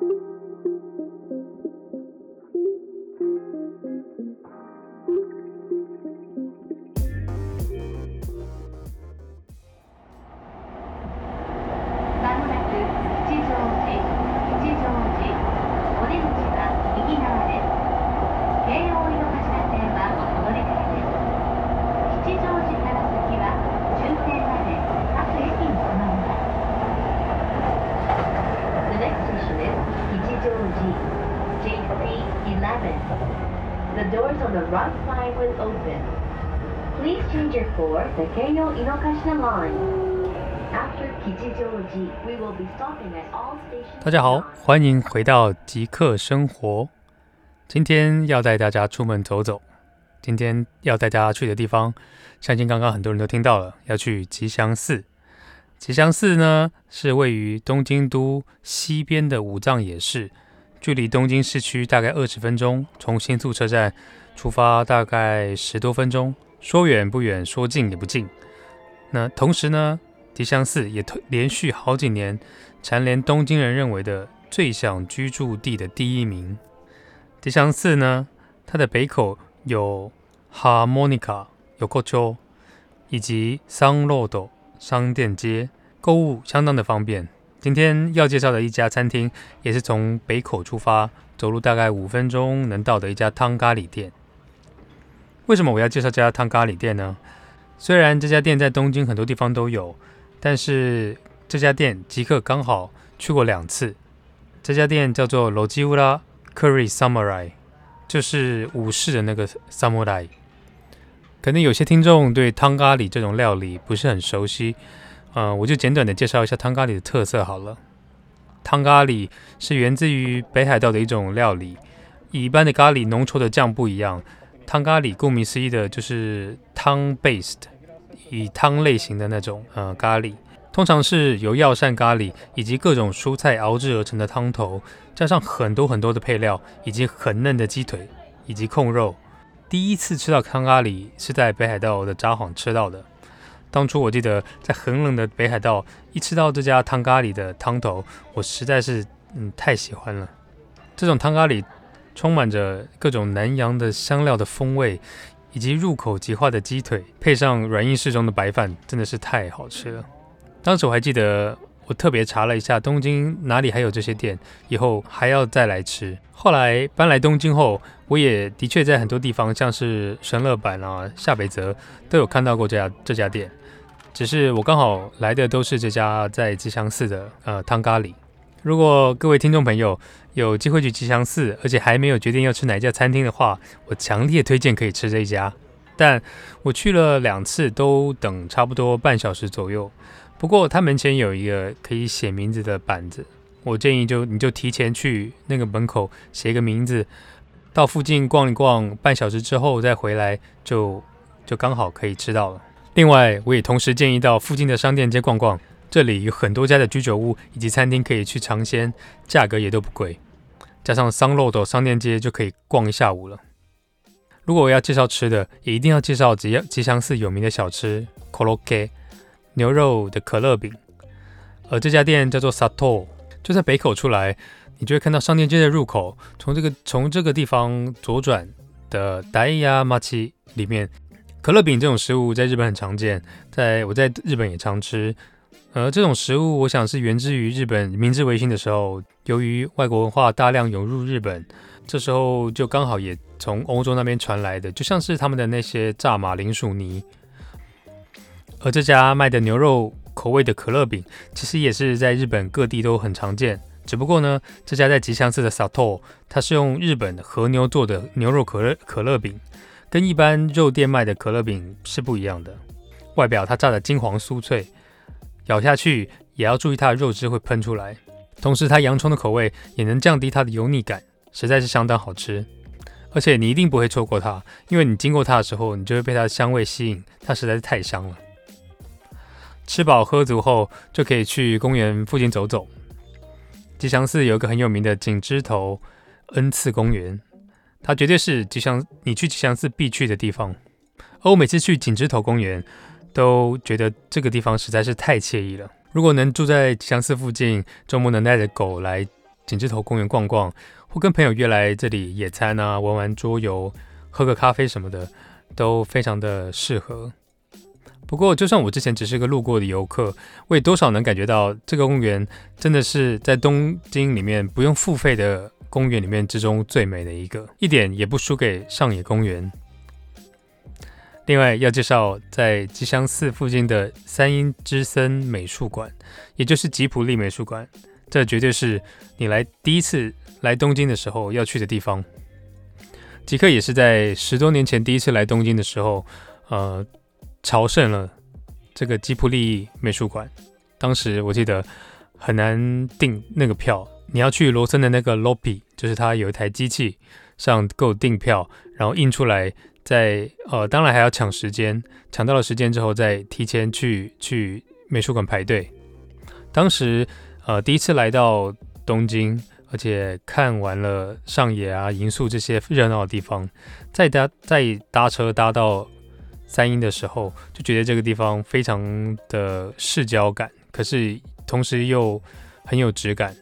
Thank you. 大家好，欢迎回到极客生活。今天要带大家出门走走。今天要带大家去的地方，相信刚刚很多人都听到了，要去吉祥寺。吉祥寺呢，是位于东京都西边的武藏野市，距离东京市区大概二十分钟。从新宿车站出发，大概十多分钟。说远不远，说近也不近。那同时呢，吉祥寺也连续好几年蝉联东京人认为的最想居住地的第一名。吉祥寺呢，它的北口有 Harmonica 有 Yokocho 以及 Sun Road 商店街，购物相当的方便。今天要介绍的一家餐厅，也是从北口出发，走路大概五分钟能到的一家汤咖喱店。为什么我要介绍这家汤咖喱店呢？虽然这家店在东京很多地方都有，但是这家店极客刚好去过两次。这家店叫做 Logiura Curry Samurai，就是武士的那个 Samurai。可能有些听众对汤咖喱这种料理不是很熟悉，呃，我就简短的介绍一下汤咖喱的特色好了。汤咖喱是源自于北海道的一种料理，与一般的咖喱浓稠的酱不一样。汤咖喱顾名思义的就是汤 based，以汤类型的那种呃咖喱，通常是由药膳咖喱以及各种蔬菜熬制而成的汤头，加上很多很多的配料，以及很嫩的鸡腿以及控肉。第一次吃到汤咖喱是在北海道的札幌吃到的。当初我记得在很冷的北海道，一吃到这家汤咖喱的汤头，我实在是嗯太喜欢了。这种汤咖喱。充满着各种南洋的香料的风味，以及入口即化的鸡腿，配上软硬适中的白饭，真的是太好吃了。当时我还记得，我特别查了一下东京哪里还有这些店，以后还要再来吃。后来搬来东京后，我也的确在很多地方，像是神乐坂啊、下北泽，都有看到过这家这家店。只是我刚好来的都是这家在吉祥寺的呃汤咖喱。如果各位听众朋友，有机会去吉祥寺，而且还没有决定要吃哪家餐厅的话，我强烈推荐可以吃这一家。但我去了两次，都等差不多半小时左右。不过他门前有一个可以写名字的板子，我建议就你就提前去那个门口写一个名字，到附近逛一逛，半小时之后再回来就就刚好可以吃到了。另外，我也同时建议到附近的商店街逛逛，这里有很多家的居酒屋以及餐厅可以去尝鲜，价格也都不贵。加上桑洛的商店街就可以逛一下午了。如果我要介绍吃的，也一定要介绍吉吉祥寺有名的小吃 Korokke 牛肉的可乐饼。而这家店叫做 Sato，就在北口出来，你就会看到商店街的入口，从这个从这个地方左转的 Daiya Machi 里面，可乐饼这种食物在日本很常见，在我在日本也常吃。而这种食物，我想是源自于日本明治维新的时候，由于外国文化大量涌入日本，这时候就刚好也从欧洲那边传来的，就像是他们的那些炸马铃薯泥。而这家卖的牛肉口味的可乐饼，其实也是在日本各地都很常见，只不过呢，这家在吉祥寺的 Sato，它是用日本和牛做的牛肉可乐可乐饼，跟一般肉店卖的可乐饼是不一样的，外表它炸得金黄酥脆。咬下去也要注意它的肉汁会喷出来，同时它洋葱的口味也能降低它的油腻感，实在是相当好吃。而且你一定不会错过它，因为你经过它的时候，你就会被它的香味吸引，它实在是太香了。吃饱喝足后，就可以去公园附近走走。吉祥寺有一个很有名的景之头恩赐公园，它绝对是吉祥你去吉祥寺必去的地方。而我每次去景之头公园，都觉得这个地方实在是太惬意了。如果能住在吉祥寺附近，周末能带着狗来景之头公园逛逛，或跟朋友约来这里野餐啊，玩玩桌游，喝个咖啡什么的，都非常的适合。不过，就算我之前只是个路过的游客，我也多少能感觉到这个公园真的是在东京里面不用付费的公园里面之中最美的一个，一点也不输给上野公园。另外要介绍在吉祥寺附近的三鹰之森美术馆，也就是吉普力美术馆，这绝对是你来第一次来东京的时候要去的地方。吉克也是在十多年前第一次来东京的时候，呃。朝圣了这个吉卜力美术馆，当时我记得很难订那个票，你要去罗森的那个 lobby，就是它有一台机器上够订票，然后印出来，再呃，当然还要抢时间，抢到了时间之后再提前去去美术馆排队。当时呃第一次来到东京，而且看完了上野啊、银宿这些热闹的地方，再搭再搭车搭到。三鹰的时候就觉得这个地方非常的市郊感，可是同时又很有质感。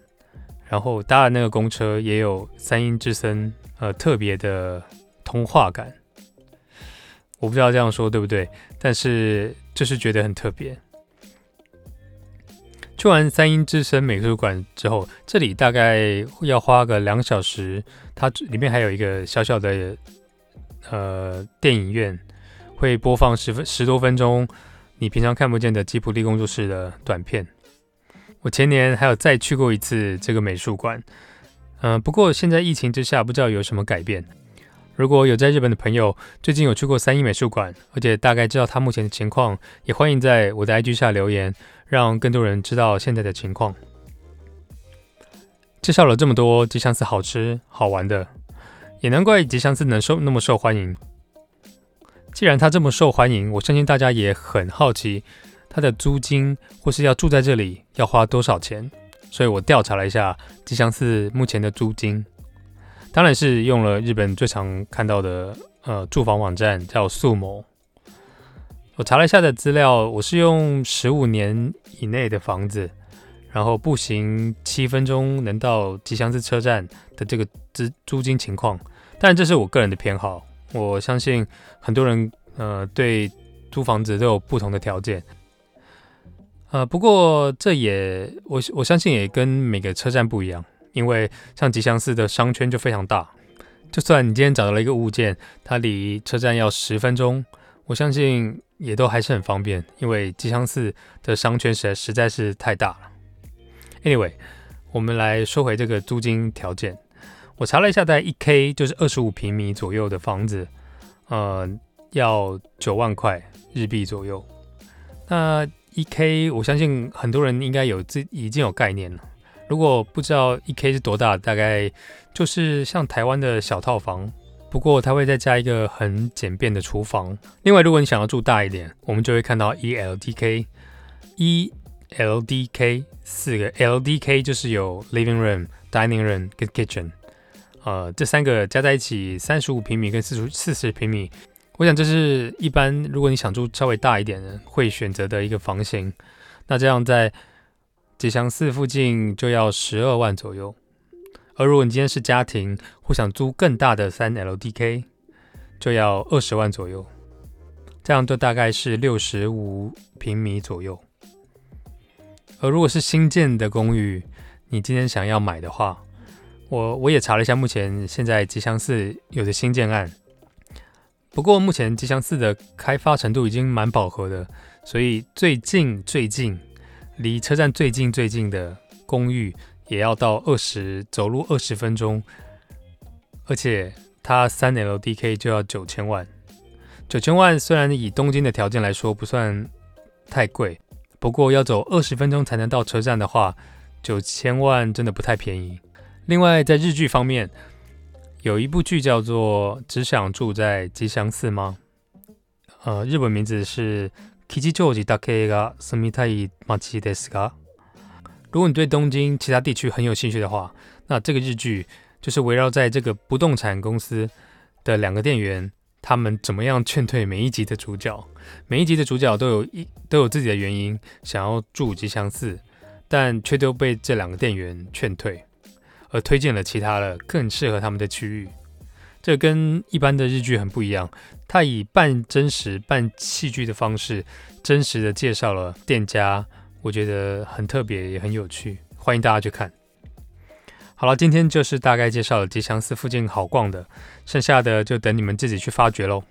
然后搭了那个公车也有三鹰之森呃特别的童话感。我不知道这样说对不对，但是就是觉得很特别。去完三鹰之森美术馆之后，这里大概要花个两小时。它里面还有一个小小的呃电影院。会播放十分十多分钟，你平常看不见的吉普力工作室的短片。我前年还有再去过一次这个美术馆，嗯、不过现在疫情之下，不知道有什么改变。如果有在日本的朋友最近有去过三鹰美术馆，而且大概知道他目前的情况，也欢迎在我的 IG 下留言，让更多人知道现在的情况。介绍了这么多吉祥寺好吃好玩的，也难怪吉祥寺能受那么受欢迎。既然它这么受欢迎，我相信大家也很好奇它的租金或是要住在这里要花多少钱。所以我调查了一下吉祥寺目前的租金，当然是用了日本最常看到的呃住房网站叫素某。我查了一下的资料，我是用十五年以内的房子，然后步行七分钟能到吉祥寺车站的这个租租金情况，但这是我个人的偏好。我相信很多人呃对租房子都有不同的条件，呃不过这也我我相信也跟每个车站不一样，因为像吉祥寺的商圈就非常大，就算你今天找到了一个物件，它离车站要十分钟，我相信也都还是很方便，因为吉祥寺的商圈实在实在是太大了。Anyway，我们来说回这个租金条件。我查了一下，在一 K 就是二十五平米左右的房子，呃，要九万块日币左右。那一 K，我相信很多人应该有自已经有概念了。如果不知道一 K 是多大，大概就是像台湾的小套房，不过它会再加一个很简便的厨房。另外，如果你想要住大一点，我们就会看到 1LDK。一 l d k 四个 LDK 就是有 living room、dining room 跟 kitchen。呃，这三个加在一起，三十五平米跟四十四十平米，我想这是一般如果你想住稍微大一点的会选择的一个房型。那这样在吉祥寺附近就要十二万左右，而如果你今天是家庭或想租更大的三 LDK，就要二十万左右，这样就大概是六十五平米左右。而如果是新建的公寓，你今天想要买的话，我我也查了一下，目前现在吉祥寺有的新建案，不过目前吉祥寺的开发程度已经蛮饱和的，所以最近最近离车站最近最近的公寓也要到二十走路二十分钟，而且它三 LDK 就要九千万，九千万虽然以东京的条件来说不算太贵，不过要走二十分钟才能到车站的话，九千万真的不太便宜。另外，在日剧方面，有一部剧叫做《只想住在吉祥寺》吗？呃，日本名字是《吉祥寺だけが住みたい街ですか》。如果你对东京其他地区很有兴趣的话，那这个日剧就是围绕在这个不动产公司的两个店员，他们怎么样劝退每一集的主角。每一集的主角都有一都有自己的原因想要住吉祥寺，但却都被这两个店员劝退。 推荐了其他的更适合他们的区域。这跟一般的日剧很不一样，它以半真实半戏剧的方式，真实的介绍了店家，我觉得很特别也很有趣，欢迎大家去看。好了，今天就是大概介绍了吉祥寺附近好逛的，剩下的就等你们自己去发掘喽。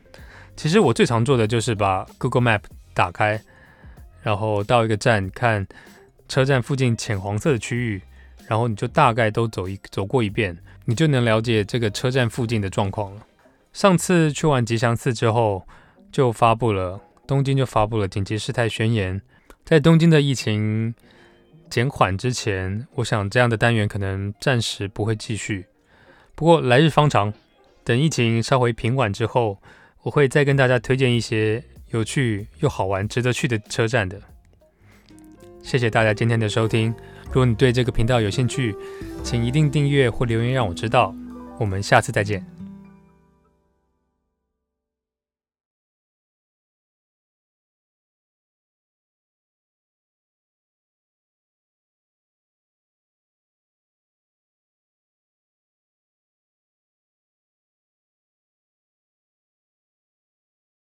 其实我最常做的就是把 Google Map 打开，然后到一个站看车站附近浅黄色的区域，然后你就大概都走一走过一遍。你就能了解这个车站附近的状况了。上次去完吉祥寺之后，就发布了东京就发布了紧急事态宣言。在东京的疫情减缓之前，我想这样的单元可能暂时不会继续。不过来日方长，等疫情稍微平缓之后，我会再跟大家推荐一些有趣又好玩、值得去的车站的。谢谢大家今天的收听。如果你对这个频道有兴趣，请一定订阅或留言让我知道。我们下次再见。